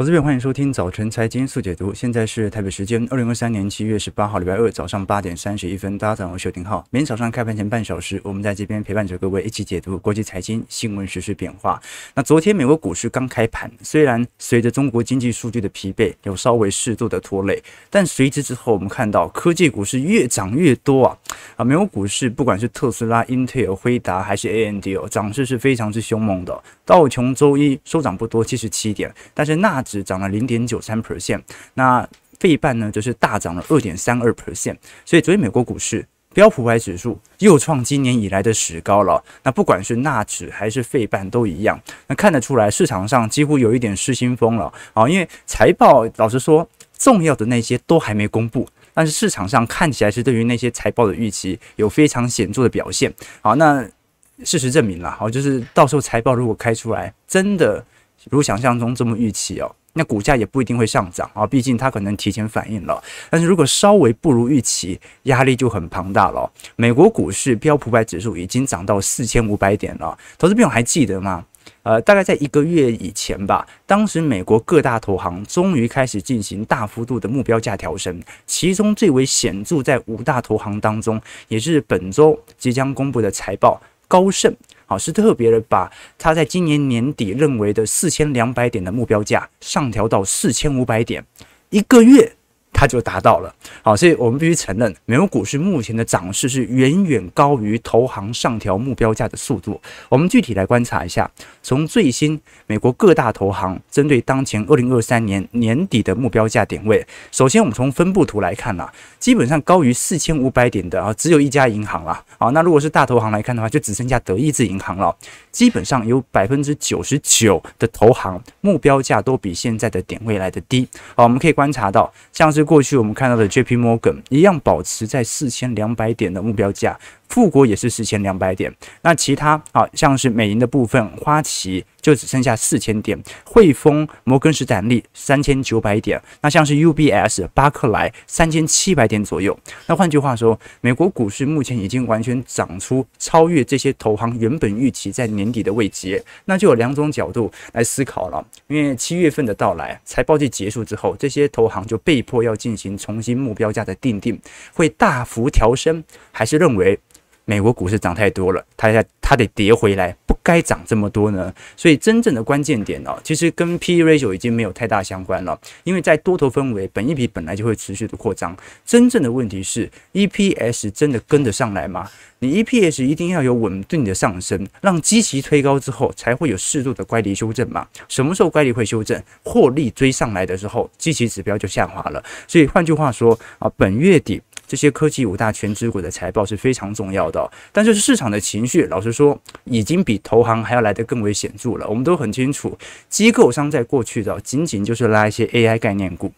我这边欢迎收听早晨财经速解读。现在是台北时间二零二三年七月十八号礼拜二早上八点三十一分。大家早上好，我是邱廷浩。每天早上开盘前半小时，我们在这边陪伴着各位一起解读国际财经新闻、时事变化。那昨天美国股市刚开盘，虽然随着中国经济数据的疲惫，有稍微适度的拖累，但随之之后，我们看到科技股市越涨越多啊！啊，美国股市不管是特斯拉、英特尔、辉达还是 AMD 哦，涨势是非常之凶猛的。道琼周一收涨不多，七十七点，但是纳指涨了零点九三 percent，那费半呢就是大涨了二点三二 percent，所以昨天美国股市标普五百指数又创今年以来的史高了。那不管是纳指还是费半都一样，那看得出来市场上几乎有一点失心疯了啊，因为财报老实说重要的那些都还没公布，但是市场上看起来是对于那些财报的预期有非常显著的表现。好，那事实证明了，好，就是到时候财报如果开出来，真的如想象中这么预期哦。那股价也不一定会上涨啊，毕竟它可能提前反应了。但是如果稍微不如预期，压力就很庞大了。美国股市标普百指数已经涨到四千五百点了，投资朋友还记得吗？呃，大概在一个月以前吧，当时美国各大投行终于开始进行大幅度的目标价调升，其中最为显著在五大投行当中，也是本周即将公布的财报，高盛。好，是特别的把他在今年年底认为的四千两百点的目标价上调到四千五百点，一个月。它就达到了，好，所以我们必须承认，美国股市目前的涨势是远远高于投行上调目标价的速度。我们具体来观察一下，从最新美国各大投行针对当前二零二三年年底的目标价点位，首先我们从分布图来看啊，基本上高于四千五百点的啊，只有一家银行了。好，那如果是大投行来看的话，就只剩下德意志银行了。基本上有百分之九十九的投行目标价都比现在的点位来得低。好，我们可以观察到，像是过去我们看到的 JP Morgan 一样保持在四千两百点的目标价。富国也是四千两百点，那其他啊，像是美银的部分，花旗就只剩下四千点，汇丰、摩根士丹利三千九百点，那像是 UBS、巴克莱三千七百点左右。那换句话说，美国股市目前已经完全涨出超越这些投行原本预期在年底的位阶。那就有两种角度来思考了，因为七月份的到来，财报季结束之后，这些投行就被迫要进行重新目标价的定定，会大幅调升，还是认为？美国股市涨太多了，它要它得跌回来，不该涨这么多呢。所以真正的关键点哦，其实跟 P/E ratio 已经没有太大相关了，因为在多头氛围，本益比本来就会持续的扩张。真正的问题是 EPS 真的跟得上来吗？你 EPS 一定要有稳定的上升，让基期推高之后，才会有适度的乖离修正嘛。什么时候乖离会修正？获利追上来的时候，基期指标就下滑了。所以换句话说啊，本月底。这些科技五大全职股的财报是非常重要的，但就是市场的情绪，老实说，已经比投行还要来得更为显著了。我们都很清楚，机构商在过去的仅仅就是拉一些 AI 概念股，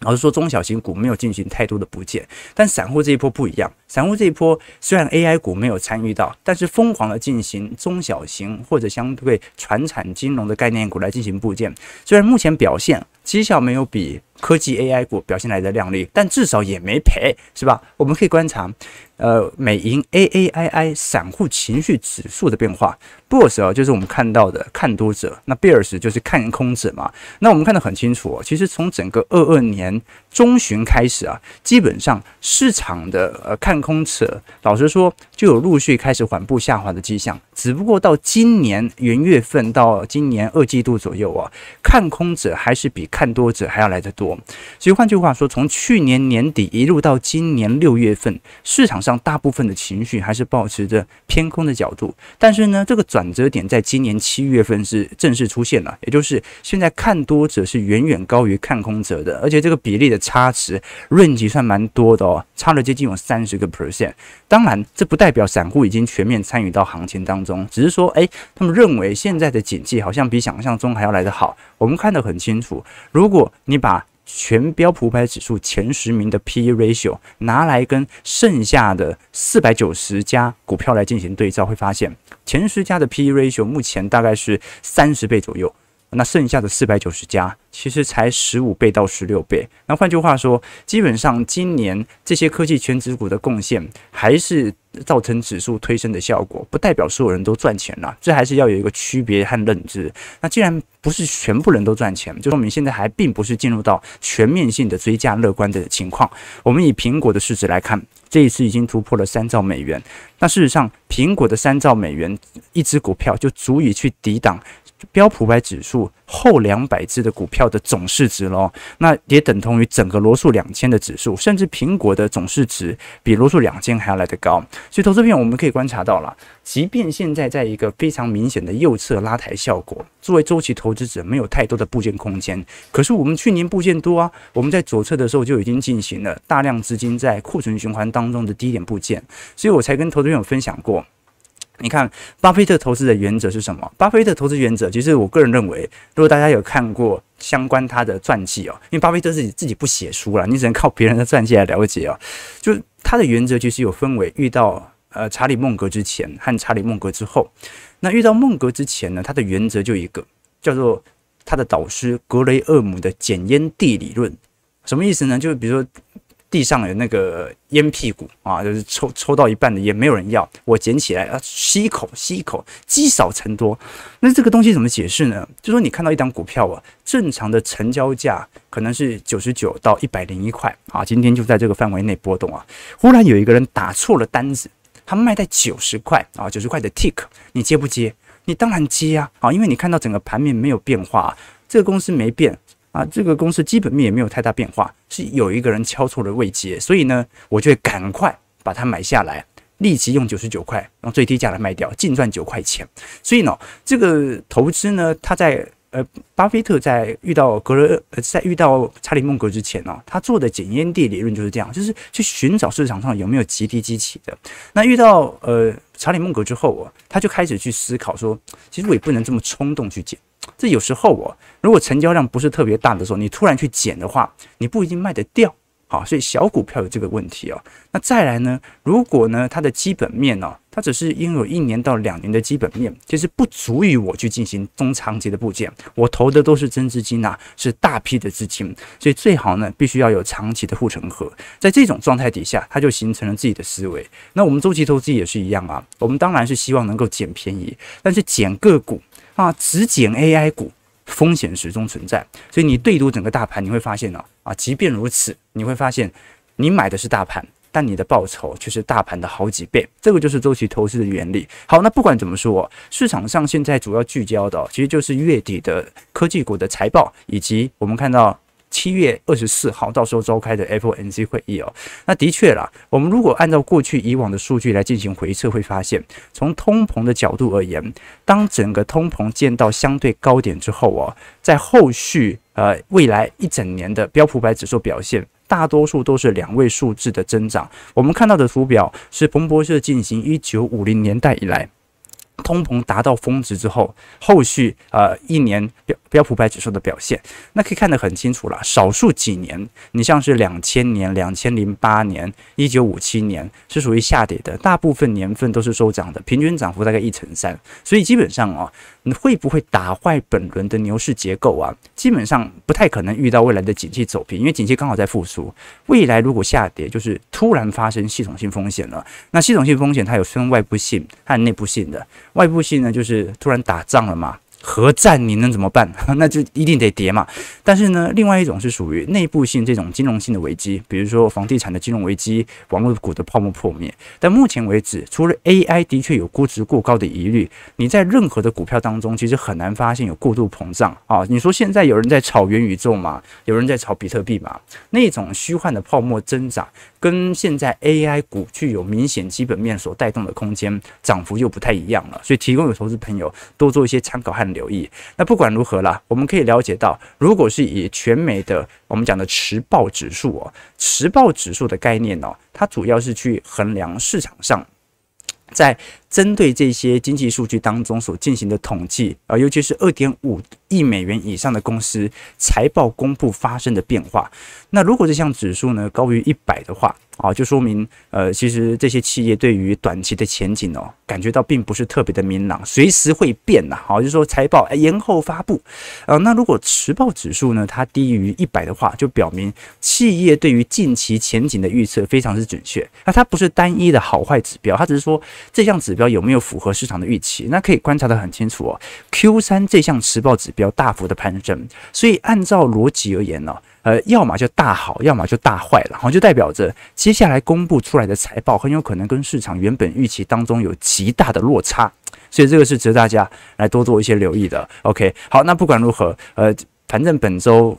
老是说，中小型股没有进行太多的补减。但散户这一波不一样，散户这一波虽然 AI 股没有参与到，但是疯狂的进行中小型或者相对传产金融的概念股来进行补件。虽然目前表现绩效没有比。科技 AI 股表现来的靓丽，但至少也没赔，是吧？我们可以观察，呃，美银 AAII 散户情绪指数的变化。Bulls 啊，就是我们看到的看多者，那 Bears 就是看空者嘛。那我们看得很清楚，其实从整个二二年中旬开始啊，基本上市场的呃看空者，老实说就有陆续开始缓步下滑的迹象。只不过到今年元月份到今年二季度左右啊，看空者还是比看多者还要来得多。所以换句话说，从去年年底一路到今年六月份，市场上大部分的情绪还是保持着偏空的角度。但是呢，这个转折点在今年七月份是正式出现了，也就是现在看多者是远远高于看空者的，而且这个比例的差值 range 算蛮多的哦，差了接近有三十个 percent。当然，这不代表散户已经全面参与到行情当中。只是说，哎，他们认为现在的景气好像比想象中还要来得好。我们看得很清楚，如果你把全标普百指数前十名的 PE ratio 拿来跟剩下的四百九十家股票来进行对照，会发现前十家的 PE ratio 目前大概是三十倍左右。那剩下的四百九十家其实才十五倍到十六倍。那换句话说，基本上今年这些科技全指股的贡献还是造成指数推升的效果，不代表所有人都赚钱了。这还是要有一个区别和认知。那既然不是全部人都赚钱，就说明现在还并不是进入到全面性的追加乐观的情况。我们以苹果的市值来看，这一次已经突破了三兆美元。那事实上，苹果的三兆美元一只股票就足以去抵挡标普百指数后两百只的股票的总市值喽，那也等同于整个罗素两千的指数，甚至苹果的总市值比罗素两千还要来得高。所以投资片我们可以观察到了，即便现在在一个非常明显的右侧拉抬效果，作为周期投资者没有太多的部件空间，可是我们去年部件多啊，我们在左侧的时候就已经进行了大量资金在库存循环当中的低点部件，所以我才跟投资朋友分享过。你看，巴菲特投资的原则是什么？巴菲特投资原则，其实我个人认为，如果大家有看过相关他的传记哦，因为巴菲特自己自己不写书了，你只能靠别人的传记来了解哦。就他的原则其实有分为遇到呃查理孟格之前和查理孟格之后。那遇到孟格之前呢，他的原则就一个叫做他的导师格雷厄姆的捡烟蒂理论，什么意思呢？就是比如说。地上有那个烟屁股啊，就是抽抽到一半的烟没有人要，我捡起来啊，吸一口吸一口，积少成多。那这个东西怎么解释呢？就说你看到一档股票啊，正常的成交价可能是九十九到一百零一块啊，今天就在这个范围内波动啊。忽然有一个人打错了单子，他卖在九十块啊，九十块的 tick，你接不接？你当然接啊，啊，因为你看到整个盘面没有变化，这个公司没变。啊，这个公司基本面也没有太大变化，是有一个人敲错了位阶，所以呢，我就会赶快把它买下来，立即用九十九块用最低价来卖掉，净赚九块钱。所以呢，这个投资呢，他在呃，巴菲特在遇到格雷呃，在遇到查理孟格之前呢，他做的捡烟蒂理论就是这样，就是去寻找市场上有没有极低基期的。那遇到呃查理孟格之后啊，他就开始去思考说，其实我也不能这么冲动去捡。这有时候哦，如果成交量不是特别大的时候，你突然去减的话，你不一定卖得掉。好，所以小股票有这个问题哦。那再来呢，如果呢它的基本面呢，它只是拥有一年到两年的基本面，其实不足以我去进行中长期的部件。我投的都是真资金呐，是大批的资金，所以最好呢必须要有长期的护城河。在这种状态底下，它就形成了自己的思维。那我们周期投资也是一样啊，我们当然是希望能够捡便宜，但是捡个股。啊，只捡 AI 股，风险始终存在。所以你对赌整个大盘，你会发现呢，啊，即便如此，你会发现你买的是大盘，但你的报酬却是大盘的好几倍。这个就是周期投资的原理。好，那不管怎么说，市场上现在主要聚焦的，其实就是月底的科技股的财报，以及我们看到。七月二十四号，到时候召开的 FOMC 会议哦，那的确啦，我们如果按照过去以往的数据来进行回测，会发现，从通膨的角度而言，当整个通膨见到相对高点之后哦，在后续呃未来一整年的标普百指数表现，大多数都是两位数字的增长。我们看到的图表是彭博社进行一九五零年代以来。通膨达到峰值之后，后续呃一年标标普百指数的表现，那可以看得很清楚了。少数几年，你像是两千年、两千零八年、一九五七年是属于下跌的，大部分年份都是收涨的，平均涨幅大概一成三。所以基本上啊，你会不会打坏本轮的牛市结构啊？基本上不太可能遇到未来的景气走平，因为景气刚好在复苏。未来如果下跌，就是突然发生系统性风险了。那系统性风险它有分外部性和内部性的。外部性呢，就是突然打仗了嘛。核战你能怎么办？那就一定得跌嘛。但是呢，另外一种是属于内部性这种金融性的危机，比如说房地产的金融危机、网络股的泡沫破灭。但目前为止，除了 AI 的确有估值过高的疑虑，你在任何的股票当中，其实很难发现有过度膨胀啊。你说现在有人在炒元宇宙嘛？有人在炒比特币嘛？那种虚幻的泡沫增长，跟现在 AI 股具有明显基本面所带动的空间涨幅又不太一样了。所以提供给投资朋友多做一些参考和。留意。那不管如何啦，我们可以了解到，如果是以全美的我们讲的持报指数哦，持报指数的概念呢，它主要是去衡量市场上在针对这些经济数据当中所进行的统计啊，尤其是二点五亿美元以上的公司财报公布发生的变化。那如果这项指数呢高于一百的话，啊，就说明呃，其实这些企业对于短期的前景哦，感觉到并不是特别的明朗，随时会变呐。好，就是说财报哎延后发布。呃，那如果时报指数呢，它低于一百的话，就表明企业对于近期前景的预测非常之准确。那它不是单一的好坏指标，它只是说这项指标有没有符合市场的预期。那可以观察得很清楚哦，Q 三这项时报指标比较大幅的攀升，所以按照逻辑而言呢。呃，要么就大好，要么就大坏了，然后就代表着接下来公布出来的财报很有可能跟市场原本预期当中有极大的落差，所以这个是值得大家来多做一些留意的。OK，好，那不管如何，呃，反正本周。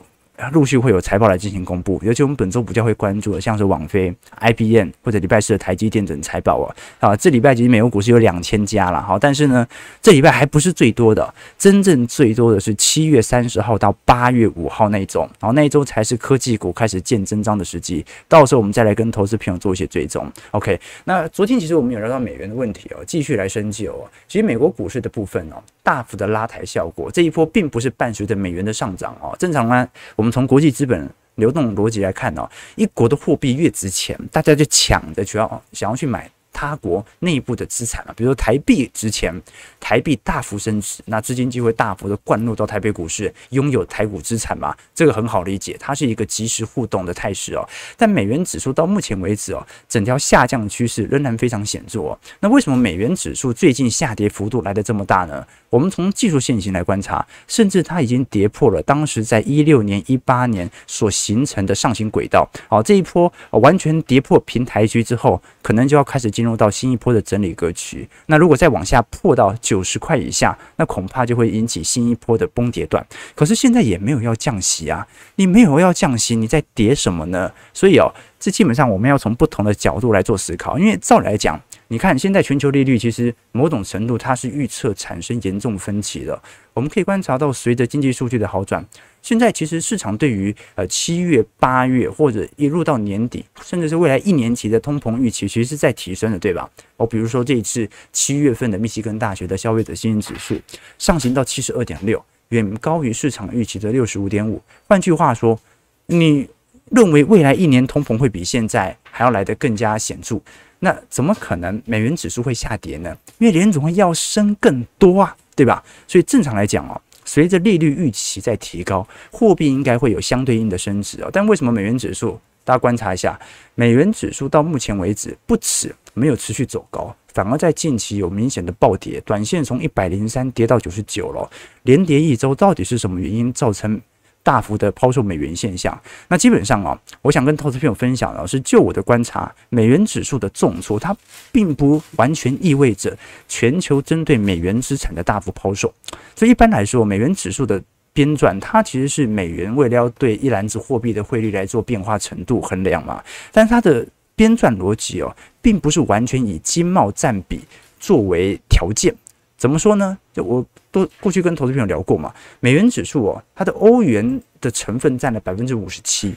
陆续会有财报来进行公布，尤其我们本周比较会关注的，像是网飞、IBM 或者礼拜四的台积电等财报啊。啊，这礼拜其实美国股市有两千家了，好，但是呢，这礼拜还不是最多的，真正最多的是七月三十号到八月五号那一周，然后那一周才是科技股开始见真章的时机。到时候我们再来跟投资朋友做一些追踪。OK，那昨天其实我们有聊到美元的问题哦，继续来深究哦。其实美国股市的部分哦，大幅的拉抬效果，这一波并不是伴随着美元的上涨哦，正常呢，我们。从国际资本流动逻辑来看呢，一国的货币越值钱，大家就抢着去要想要去买。他国内部的资产啊，比如说台币值钱，台币大幅升值，那资金就会大幅的灌入到台北股市，拥有台股资产嘛，这个很好理解，它是一个即时互动的态势哦。但美元指数到目前为止哦，整条下降趋势仍然非常显著哦。那为什么美元指数最近下跌幅度来得这么大呢？我们从技术线型来观察，甚至它已经跌破了当时在一六年、一八年所形成的上行轨道。好，这一波完全跌破平台区之后，可能就要开始进入到新一波的整理格局。那如果再往下破到九十块以下，那恐怕就会引起新一波的崩跌段。可是现在也没有要降息啊，你没有要降息，你在跌什么呢？所以哦，这基本上我们要从不同的角度来做思考，因为照理来讲。你看，现在全球利率其实某种程度它是预测产生严重分歧的。我们可以观察到，随着经济数据的好转，现在其实市场对于呃七月、八月或者一路到年底，甚至是未来一年期的通膨预期，其实是在提升的，对吧？哦，比如说这一次七月份的密西根大学的消费者信心指数上行到七十二点六，远高于市场预期的六十五点五。换句话说，你认为未来一年通膨会比现在还要来得更加显著？那怎么可能美元指数会下跌呢？因为联总会要升更多啊，对吧？所以正常来讲哦，随着利率预期在提高，货币应该会有相对应的升值哦。但为什么美元指数？大家观察一下，美元指数到目前为止不止没有持续走高，反而在近期有明显的暴跌，短线从一百零三跌到九十九了，连跌一周，到底是什么原因造成？大幅的抛售美元现象，那基本上啊，我想跟投资朋友分享的是，就我的观察，美元指数的重挫，它并不完全意味着全球针对美元资产的大幅抛售。所以一般来说，美元指数的编撰，它其实是美元为了要对一篮子货币的汇率来做变化程度衡量嘛，但它的编撰逻辑哦，并不是完全以经贸占比作为条件。怎么说呢？就我都过去跟投资朋友聊过嘛，美元指数哦，它的欧元的成分占了百分之五十七，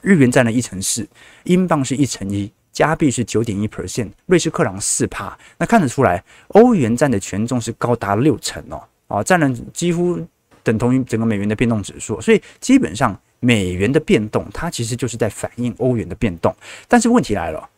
日元占了一成四，英镑是一成一，加币是九点一 percent，瑞士克朗四帕。那看得出来，欧元占的权重是高达六成哦，啊，占了几乎等同于整个美元的变动指数。所以基本上美元的变动，它其实就是在反映欧元的变动。但是问题来了，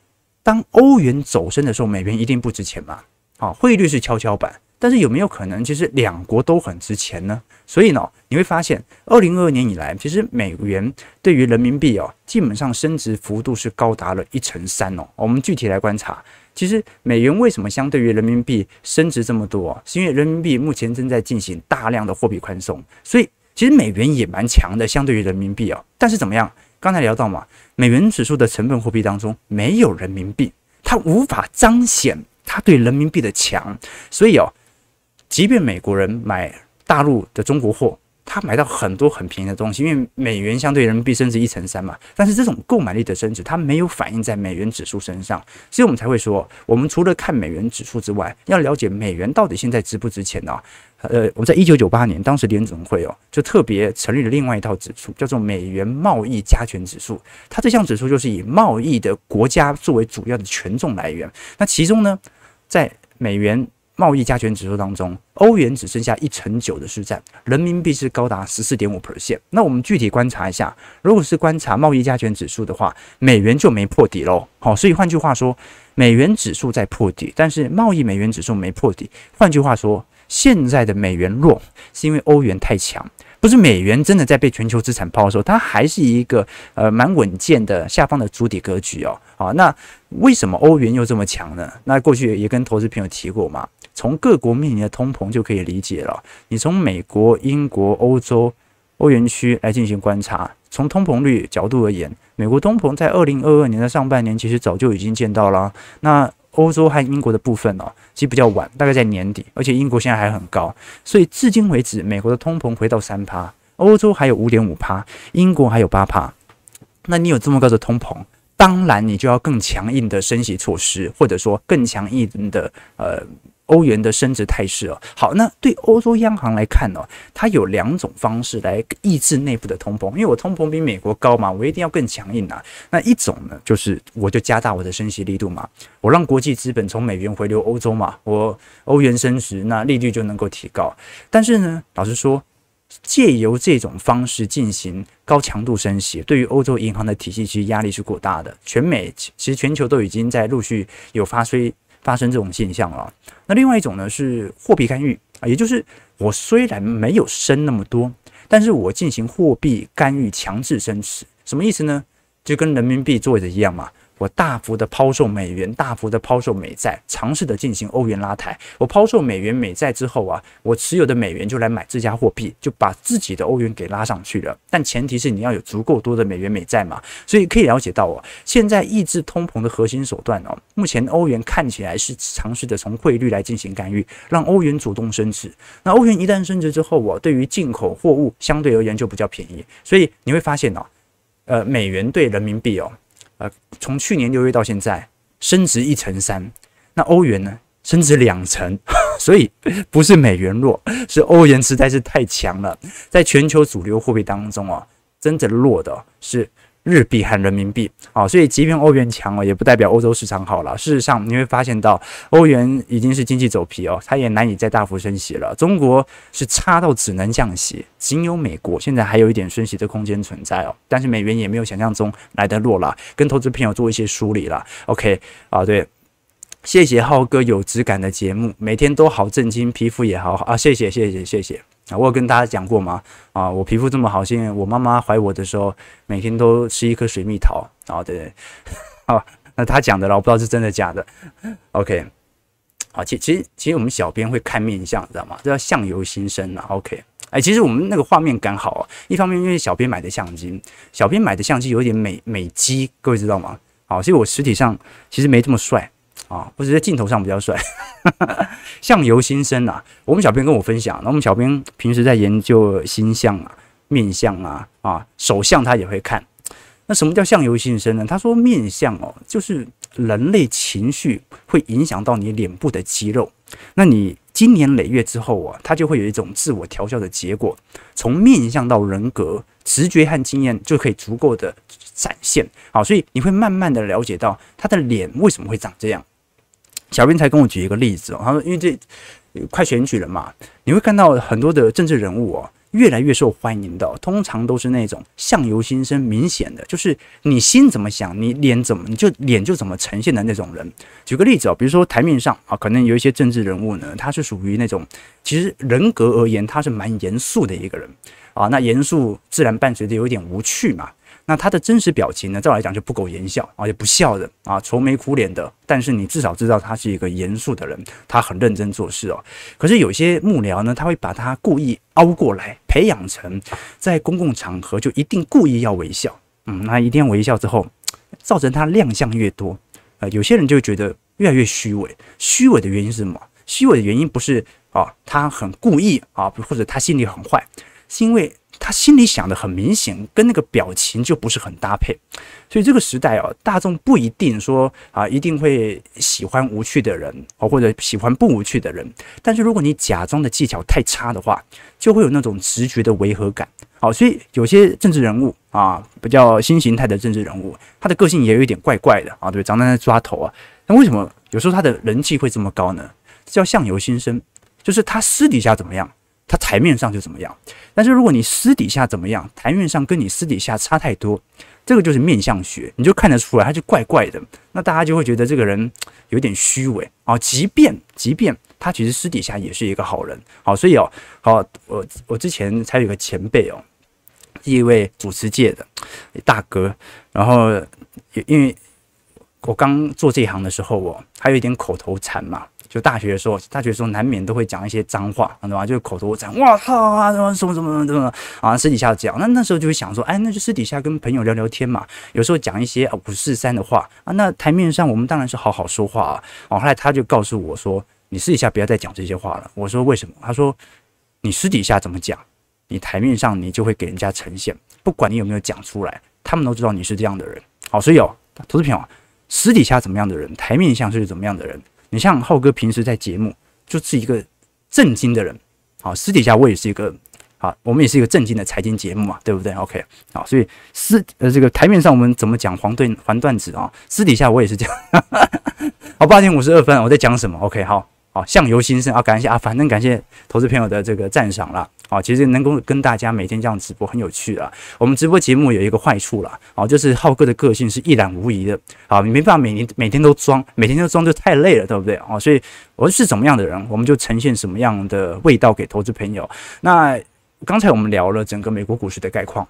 当欧元走升的时候，美元一定不值钱吗？啊，汇率是跷跷板，但是有没有可能，其实两国都很值钱呢？所以呢，你会发现，二零二二年以来，其实美元对于人民币哦，基本上升值幅度是高达了一成三哦。我们具体来观察，其实美元为什么相对于人民币升值这么多？是因为人民币目前正在进行大量的货币宽松，所以其实美元也蛮强的，相对于人民币哦。但是怎么样？刚才聊到嘛，美元指数的成分货币当中没有人民币，它无法彰显。它对人民币的强，所以哦，即便美国人买大陆的中国货，他买到很多很便宜的东西，因为美元相对人民币升值一成三嘛。但是这种购买力的升值，它没有反映在美元指数身上，所以我们才会说，我们除了看美元指数之外，要了解美元到底现在值不值钱呢？呃，我们在一九九八年，当时联总会哦，就特别成立了另外一套指数，叫做美元贸易加权指数。它这项指数就是以贸易的国家作为主要的权重来源，那其中呢，在美元贸易加权指数当中，欧元只剩下一成九的市占，人民币是高达十四点五 percent。那我们具体观察一下，如果是观察贸易加权指数的话，美元就没破底喽。好，所以换句话说，美元指数在破底，但是贸易美元指数没破底。换句话说，现在的美元弱是因为欧元太强。不是美元真的在被全球资产抛售，它还是一个呃蛮稳健的下方的筑底格局哦。好，那为什么欧元又这么强呢？那过去也跟投资朋友提过嘛，从各国面临的通膨就可以理解了。你从美国、英国、欧洲、欧元区来进行观察，从通膨率角度而言，美国通膨在二零二二年的上半年其实早就已经见到了。那欧洲和英国的部分哦，其实比较晚，大概在年底，而且英国现在还很高，所以至今为止，美国的通膨回到三趴，欧洲还有五点五趴，英国还有八趴。那你有这么高的通膨，当然你就要更强硬的升息措施，或者说更强硬的呃。欧元的升值态势哦，好，那对欧洲央行来看呢，它有两种方式来抑制内部的通膨，因为我通膨比美国高嘛，我一定要更强硬啊。那一种呢，就是我就加大我的升息力度嘛，我让国际资本从美元回流欧洲嘛，我欧元升值，那利率就能够提高。但是呢，老实说，借由这种方式进行高强度升息，对于欧洲银行的体系其实压力是过大的。全美其实全球都已经在陆续有发催。发生这种现象了。那另外一种呢，是货币干预啊，也就是我虽然没有升那么多，但是我进行货币干预，强制升值，什么意思呢？就跟人民币做的一样嘛。我大幅的抛售美元，大幅的抛售美债，尝试的进行欧元拉抬。我抛售美元美债之后啊，我持有的美元就来买这家货币，就把自己的欧元给拉上去了。但前提是你要有足够多的美元美债嘛。所以可以了解到哦，现在抑制通膨的核心手段哦，目前欧元看起来是尝试的从汇率来进行干预，让欧元主动升值。那欧元一旦升值之后我，对于进口货物相对而言就比较便宜。所以你会发现哦，呃，美元兑人民币哦。呃，从去年六月到现在升值一成三，那欧元呢升值两成，所以不是美元弱，是欧元实在是太强了，在全球主流货币当中啊，真正弱的是。日币和人民币，好，所以即便欧元强了，也不代表欧洲市场好了。事实上，你会发现到欧元已经是经济走皮哦，它也难以再大幅升息了。中国是差到只能降息，仅有美国现在还有一点升息的空间存在哦。但是美元也没有想象中来得弱了，跟投资朋友做一些梳理了。OK，啊，对，谢谢浩哥有质感的节目，每天都好震惊，皮肤也好好啊，谢谢，谢谢，谢谢。啊，我有跟大家讲过吗？啊，我皮肤这么好，是因为我妈妈怀我的时候，每天都吃一颗水蜜桃。啊，对对，好，那他讲的了，我不知道是真的假的。OK，好，其其实其实我们小编会看面相，知道吗？这叫相由心生啊。OK，哎，其实我们那个画面感好啊，一方面因为小编买的相机，小编买的相机有点美美肌，各位知道吗？好，所以我实体上其实没这么帅。啊，不是在镜头上比较帅，相由心生啊。我们小编跟我分享，那我们小编平时在研究星象啊、面相啊、啊手相，他也会看。那什么叫相由心生呢？他说面相哦，就是人类情绪会影响到你脸部的肌肉。那你经年累月之后啊，它就会有一种自我调教的结果。从面相到人格、直觉和经验就可以足够的展现。好，所以你会慢慢的了解到他的脸为什么会长这样。小编才跟我举一个例子哦，他说因为这快选举了嘛，你会看到很多的政治人物哦，越来越受欢迎的，通常都是那种相由心生，明显的就是你心怎么想，你脸怎么你就脸就怎么呈现的那种人。举个例子哦，比如说台面上啊，可能有一些政治人物呢，他是属于那种其实人格而言他是蛮严肃的一个人啊，那严肃自然伴随着有一点无趣嘛。那他的真实表情呢？照来讲就不苟言笑啊，也不笑的啊，愁眉苦脸的。但是你至少知道他是一个严肃的人，他很认真做事哦。可是有些幕僚呢，他会把他故意凹过来，培养成在公共场合就一定故意要微笑。嗯，那一定要微笑之后，造成他亮相越多，呃，有些人就觉得越来越虚伪。虚伪的原因是什么？虚伪的原因不是啊，他很故意啊，或者他心里很坏，是因为。他心里想的很明显，跟那个表情就不是很搭配，所以这个时代啊，大众不一定说啊一定会喜欢无趣的人哦，或者喜欢不无趣的人。但是如果你假装的技巧太差的话，就会有那种直觉的违和感。好，所以有些政治人物啊，比较新形态的政治人物，他的个性也有一点怪怪的啊，对，常常在抓头啊。那为什么有时候他的人气会这么高呢？叫相由心生，就是他私底下怎么样，他台面上就怎么样。但是如果你私底下怎么样，台面上跟你私底下差太多，这个就是面相学，你就看得出来，他就怪怪的。那大家就会觉得这个人有点虚伪啊。即便即便他其实私底下也是一个好人，好，所以哦，好，我我之前才有个前辈哦，一位主持界的大哥，然后因为。我刚做这一行的时候，我还有一点口头禅嘛。就大学的时候，大学的时候难免都会讲一些脏话，知道吗？就是口头禅，哇操啊，什么什么什么什么啊，私底下讲。那那时候就会想说，哎，那就私底下跟朋友聊聊天嘛。有时候讲一些啊五四三的话啊。那台面上我们当然是好好说话啊。哦，后来他就告诉我说，你私底下不要再讲这些话了。我说为什么？他说，你私底下怎么讲，你台面上你就会给人家呈现，不管你有没有讲出来，他们都知道你是这样的人。好，所以哦，投资朋友。私底下怎么样的人，台面上是怎么样的人？你像浩哥平时在节目就是一个正经的人，好，私底下我也是一个，好，我们也是一个正经的财经节目嘛，对不对？OK，好，所以私呃这个台面上我们怎么讲黄段黄段子啊？私底下我也是这样，好，八点五十二分，我在讲什么？OK，好。好，相由心生啊！感谢啊，反正感谢投资朋友的这个赞赏了。啊，其实能够跟大家每天这样直播很有趣了。我们直播节目有一个坏处了，啊，就是浩哥的个性是一览无遗的。啊，你没办法每年每天都装，每天都装就太累了，对不对？哦，所以我是怎么样的人，我们就呈现什么样的味道给投资朋友。那刚才我们聊了整个美国股市的概况。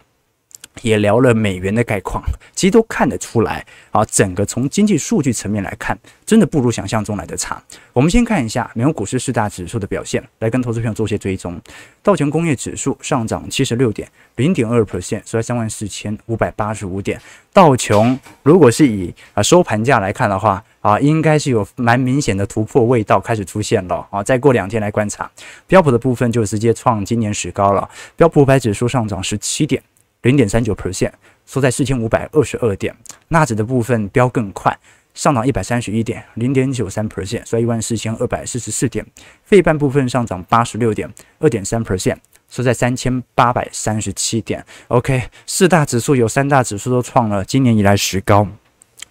也聊了美元的概况，其实都看得出来啊。整个从经济数据层面来看，真的不如想象中来的差。我们先看一下美国股市四大指数的表现，来跟投资朋友做些追踪。道琼工业指数上涨七十六点，零点二 percent，收在三万四千五百八十五点。道琼如果是以啊收盘价来看的话啊，应该是有蛮明显的突破味道开始出现了啊。再过两天来观察，标普的部分就直接创今年史高了。标普五百指数上涨十七点。零点三九 percent，收在四千五百二十二点。纳指的部分飙更快，上涨一百三十一点，零点九三 percent，收在一万四千二百四十四点。费半部分上涨八十六点，二点三 percent，收在三千八百三十七点。OK，四大指数有三大指数都创了今年以来十高。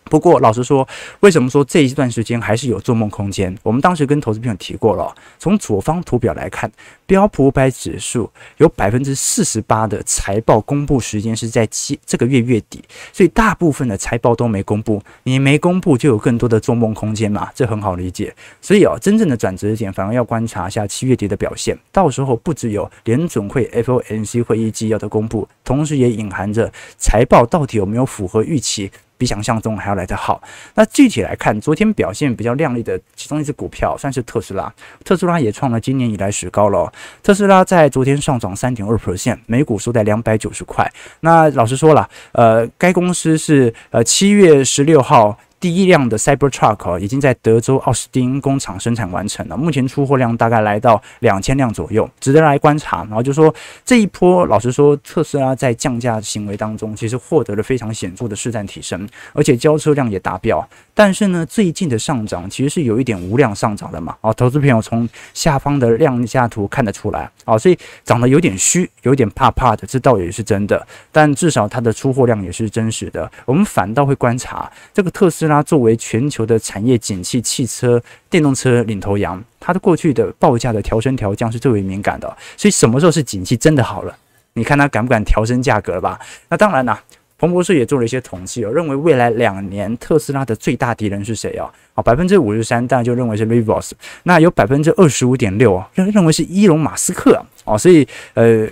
不过，老实说，为什么说这一段时间还是有做梦空间？我们当时跟投资朋友提过了，从左方图表来看，标普五百指数有百分之四十八的财报公布时间是在七这个月月底，所以大部分的财报都没公布。你没公布，就有更多的做梦空间嘛，这很好理解。所以哦，真正的转折点反而要观察一下七月底的表现，到时候不只有联准会 FOMC 会议纪要的公布，同时也隐含着财报到底有没有符合预期。比想象中还要来得好。那具体来看，昨天表现比较亮丽的其中一只股票算是特斯拉。特斯拉也创了今年以来史高了。特斯拉在昨天上涨三点二 percent，每股收在两百九十块。那老实说了，呃，该公司是呃七月十六号。第一辆的 Cybertruck，已经在德州奥斯汀工厂生产完成了，目前出货量大概来到两千辆左右，值得来观察。然后就说这一波，老实说，特斯拉在降价行为当中，其实获得了非常显著的市占提升，而且交车量也达标。但是呢，最近的上涨其实是有一点无量上涨的嘛。哦，投资朋友从下方的量价图看得出来，哦，所以涨得有点虚，有点怕怕的，这倒也是真的。但至少它的出货量也是真实的。我们反倒会观察这个特斯拉。作为全球的产业景气、汽车、电动车领头羊，它的过去的报价的调升调降是最为敏感的。所以什么时候是景气真的好了？你看它敢不敢调升价格了吧？那当然啦，彭博社也做了一些统计哦，认为未来两年特斯拉的最大敌人是谁啊？啊，百分之五十三，当然就认为是 Rivian。那有百分之二十五点六认认为是伊隆马斯克哦。所以呃。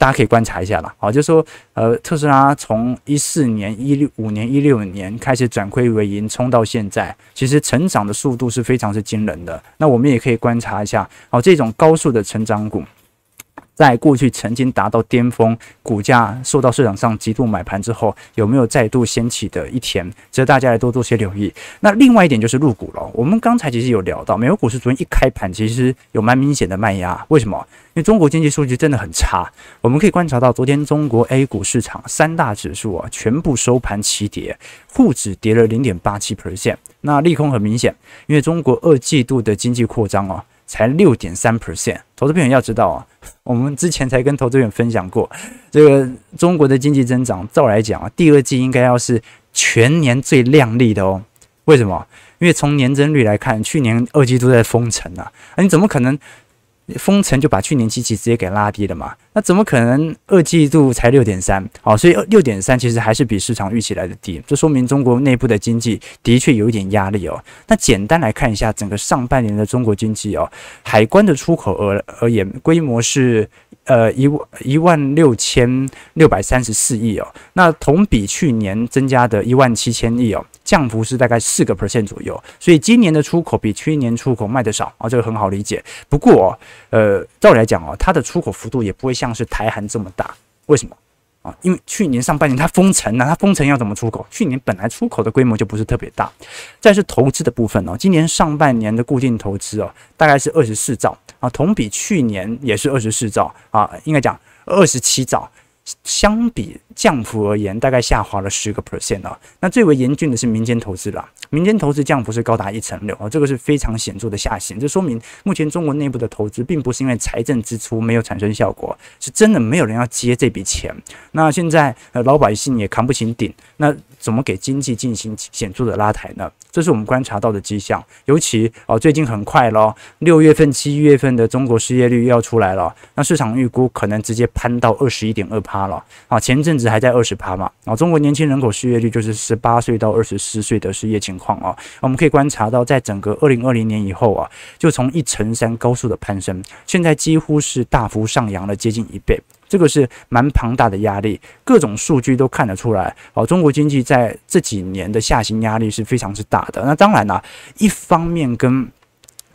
大家可以观察一下了，好，就是说，呃，特斯拉从一四年、一六五年、一六年开始转亏为盈，冲到现在，其实成长的速度是非常之惊人的。那我们也可以观察一下，好，这种高速的成长股，在过去曾经达到巅峰，股价受到市场上极度买盘之后，有没有再度掀起的一天？值得大家来多多些留意。那另外一点就是入股了。我们刚才其实有聊到，美国股市昨天一开盘，其实有蛮明显的卖压。为什么？因为中国经济数据真的很差。我们可以观察到，昨天中国 A 股市场三大指数啊，全部收盘齐跌，沪指跌了零点八七 percent。那利空很明显，因为中国二季度的经济扩张啊。才六点三 percent，投资朋友要知道啊，我们之前才跟投资朋友分享过，这个中国的经济增长，照来讲啊，第二季应该要是全年最亮丽的哦。为什么？因为从年增率来看，去年二季度在封城啊，你怎么可能？封城就把去年基期直接给拉低了嘛？那怎么可能二季度才六点三？好，所以六点三其实还是比市场预期来的低，这说明中国内部的经济的确有一点压力哦。那简单来看一下整个上半年的中国经济哦，海关的出口额而言，规模是。呃，一万一万六千六百三十四亿哦，那同比去年增加的一万七千亿哦，降幅是大概四个 percent 左右，所以今年的出口比去年出口卖的少啊，这个很好理解。不过，哦呃，照理来讲哦，它的出口幅度也不会像是台韩这么大，为什么？啊，因为去年上半年它封城呢，它封城要怎么出口？去年本来出口的规模就不是特别大。再是投资的部分哦，今年上半年的固定投资哦，大概是二十四兆啊，同比去年也是二十四兆啊，应该讲二十七兆。相比降幅而言，大概下滑了十个 percent 啊。那最为严峻的是民间投资啦，民间投资降幅是高达一成六啊，这个是非常显著的下行。这说明目前中国内部的投资并不是因为财政支出没有产生效果，是真的没有人要接这笔钱。那现在呃老百姓也扛不起顶，那怎么给经济进行显著的拉抬呢？这是我们观察到的迹象。尤其哦，最近很快咯，六月份、七月份的中国失业率又要出来了，那市场预估可能直接攀到二十一点二趴。了啊，前阵子还在二十趴嘛，啊，中国年轻人口失业率就是十八岁到二十四岁的失业情况况啊，我们可以观察到，在整个二零二零年以后啊，就从一成三高速的攀升，现在几乎是大幅上扬了接近一倍，这个是蛮庞大的压力，各种数据都看得出来，啊，中国经济在这几年的下行压力是非常之大的。那当然呢，一方面跟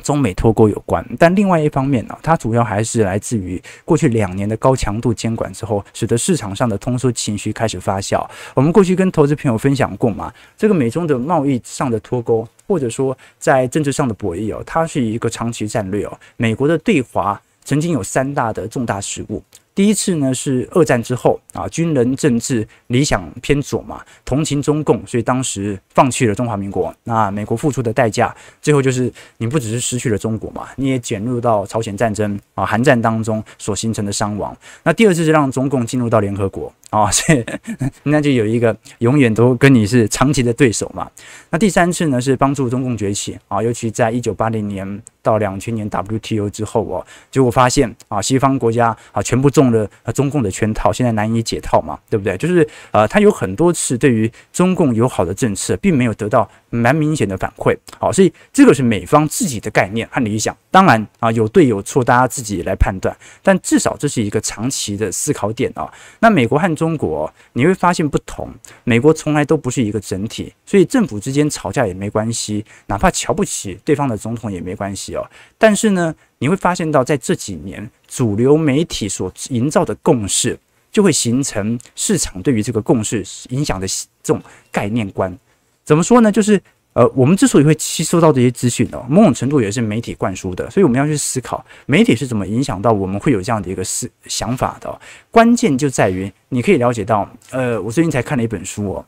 中美脱钩有关，但另外一方面呢，它主要还是来自于过去两年的高强度监管之后，使得市场上的通缩情绪开始发酵。我们过去跟投资朋友分享过嘛，这个美中的贸易上的脱钩，或者说在政治上的博弈哦，它是一个长期战略哦。美国的对华曾经有三大的重大失误。第一次呢是二战之后啊，军人政治理想偏左嘛，同情中共，所以当时放弃了中华民国。那美国付出的代价，最后就是你不只是失去了中国嘛，你也卷入到朝鲜战争啊、韩战当中所形成的伤亡。那第二次是让中共进入到联合国啊，所以那就有一个永远都跟你是长期的对手嘛。那第三次呢是帮助中共崛起啊，尤其在一九八零年到两千年 WTO 之后哦，结果发现啊，西方国家啊全部中中。了中共的圈套，现在难以解套嘛，对不对？就是呃，他有很多次对于中共友好的政策，并没有得到蛮明显的反馈。好，所以这个是美方自己的概念和理想。当然啊，有对有错，大家自己来判断。但至少这是一个长期的思考点啊。那美国和中国，你会发现不同。美国从来都不是一个整体，所以政府之间吵架也没关系，哪怕瞧不起对方的总统也没关系哦。但是呢，你会发现到在这几年。主流媒体所营造的共识，就会形成市场对于这个共识影响的这种概念观。怎么说呢？就是呃，我们之所以会吸收到这些资讯哦，某种程度也是媒体灌输的，所以我们要去思考媒体是怎么影响到我们会有这样的一个思想法的。关键就在于你可以了解到，呃，我最近才看了一本书哦，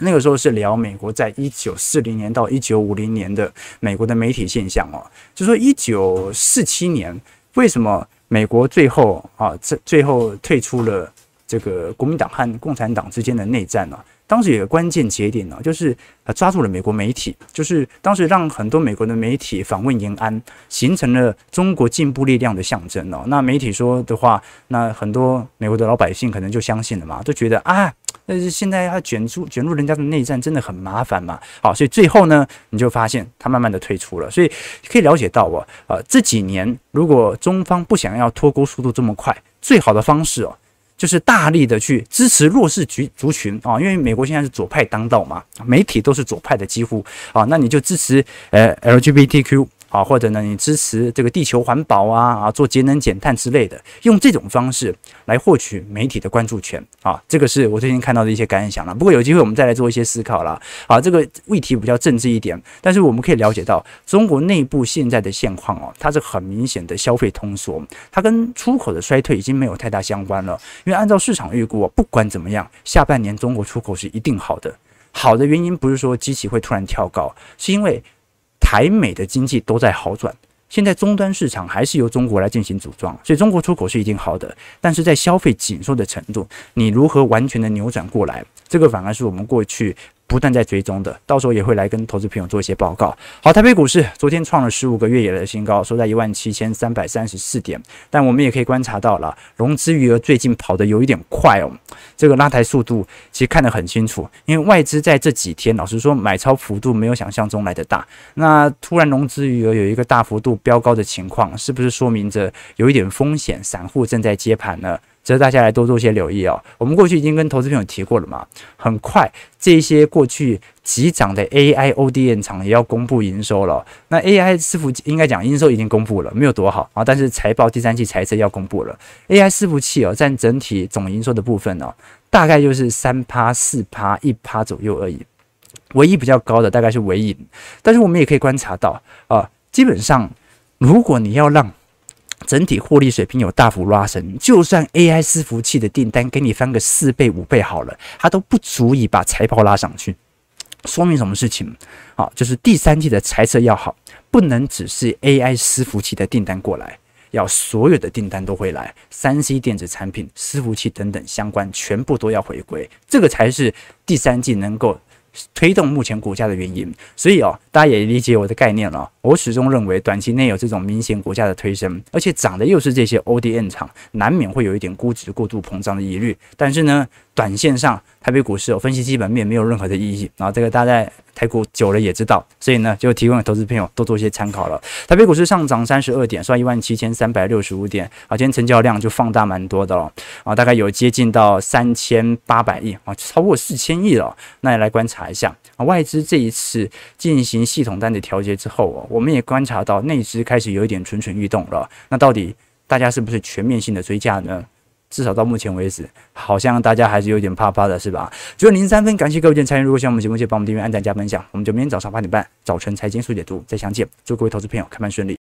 那个时候是聊美国在一九四零年到一九五零年的美国的媒体现象哦，就说一九四七年为什么？美国最后啊，这最后退出了这个国民党和共产党之间的内战呢。当时有个关键节点呢，就是抓住了美国媒体，就是当时让很多美国的媒体访问延安，形成了中国进步力量的象征哦。那媒体说的话，那很多美国的老百姓可能就相信了嘛，都觉得啊。但是现在要卷入卷入人家的内战，真的很麻烦嘛。好，所以最后呢，你就发现他慢慢的退出了。所以可以了解到哦，呃，这几年如果中方不想要脱钩速度这么快，最好的方式哦，就是大力的去支持弱势族族群啊，因为美国现在是左派当道嘛，媒体都是左派的几乎啊，那你就支持呃 LGBTQ。啊，或者呢，你支持这个地球环保啊啊，做节能减碳之类的，用这种方式来获取媒体的关注权啊，这个是我最近看到的一些感想了。不过有机会我们再来做一些思考了啊，这个议题比较政治一点，但是我们可以了解到中国内部现在的现况哦，它是很明显的消费通缩，它跟出口的衰退已经没有太大相关了。因为按照市场预估，不管怎么样，下半年中国出口是一定好的。好的原因不是说机器会突然跳高，是因为。台美的经济都在好转，现在终端市场还是由中国来进行组装，所以中国出口是一定好的。但是在消费紧缩的程度，你如何完全的扭转过来？这个反而是我们过去不断在追踪的，到时候也会来跟投资朋友做一些报告。好，台北股市昨天创了十五个月以来的新高，收在一万七千三百三十四点。但我们也可以观察到了，融资余额最近跑得有一点快哦，这个拉抬速度其实看得很清楚。因为外资在这几天，老实说买超幅度没有想象中来得大。那突然融资余额有一个大幅度飙高的情况，是不是说明着有一点风险？散户正在接盘呢？值得大家来多做些留意哦。我们过去已经跟投资朋友提过了嘛，很快这些过去急涨的 AI ODM 厂也要公布营收了。那 AI 伺服应该讲营收已经公布了，没有多好啊，但是财报第三季财测要公布了。AI 伺服器哦，占整体总营收的部分哦，大概就是三趴、四趴、一趴左右而已。唯一比较高的大概是唯影，但是我们也可以观察到啊，基本上如果你要让整体获利水平有大幅拉升，就算 AI 伺服器的订单给你翻个四倍五倍好了，它都不足以把财报拉上去。说明什么事情？好，就是第三季的财测要好，不能只是 AI 伺服器的订单过来，要所有的订单都会来，三 C 电子产品、伺服器等等相关全部都要回归，这个才是第三季能够。推动目前股价的原因，所以哦，大家也理解我的概念了。我始终认为，短期内有这种明显股价的推升，而且涨的又是这些 ODN 厂，难免会有一点估值过度膨胀的疑虑。但是呢，短线上台北股市有分析基本面没有任何的意义啊，这个大家台股久了也知道，所以呢，就提供给投资朋友多做一些参考了。台北股市上涨三十二点，收一万七千三百六十五点啊，今天成交量就放大蛮多的了啊，大概有接近到三千八百亿啊，超过四千亿了。那也来观察一下啊，外资这一次进行系统单的调节之后哦，我们也观察到内资开始有一点蠢蠢欲动了。那到底大家是不是全面性的追价呢？至少到目前为止，好像大家还是有点怕怕的，是吧？九点零三分，感谢各位的参与。如果喜欢我们节目，记得帮我们订阅、按赞、加分享。我们就明天早上八点半，早晨财经速解读再相见。祝各位投资朋友开盘顺利。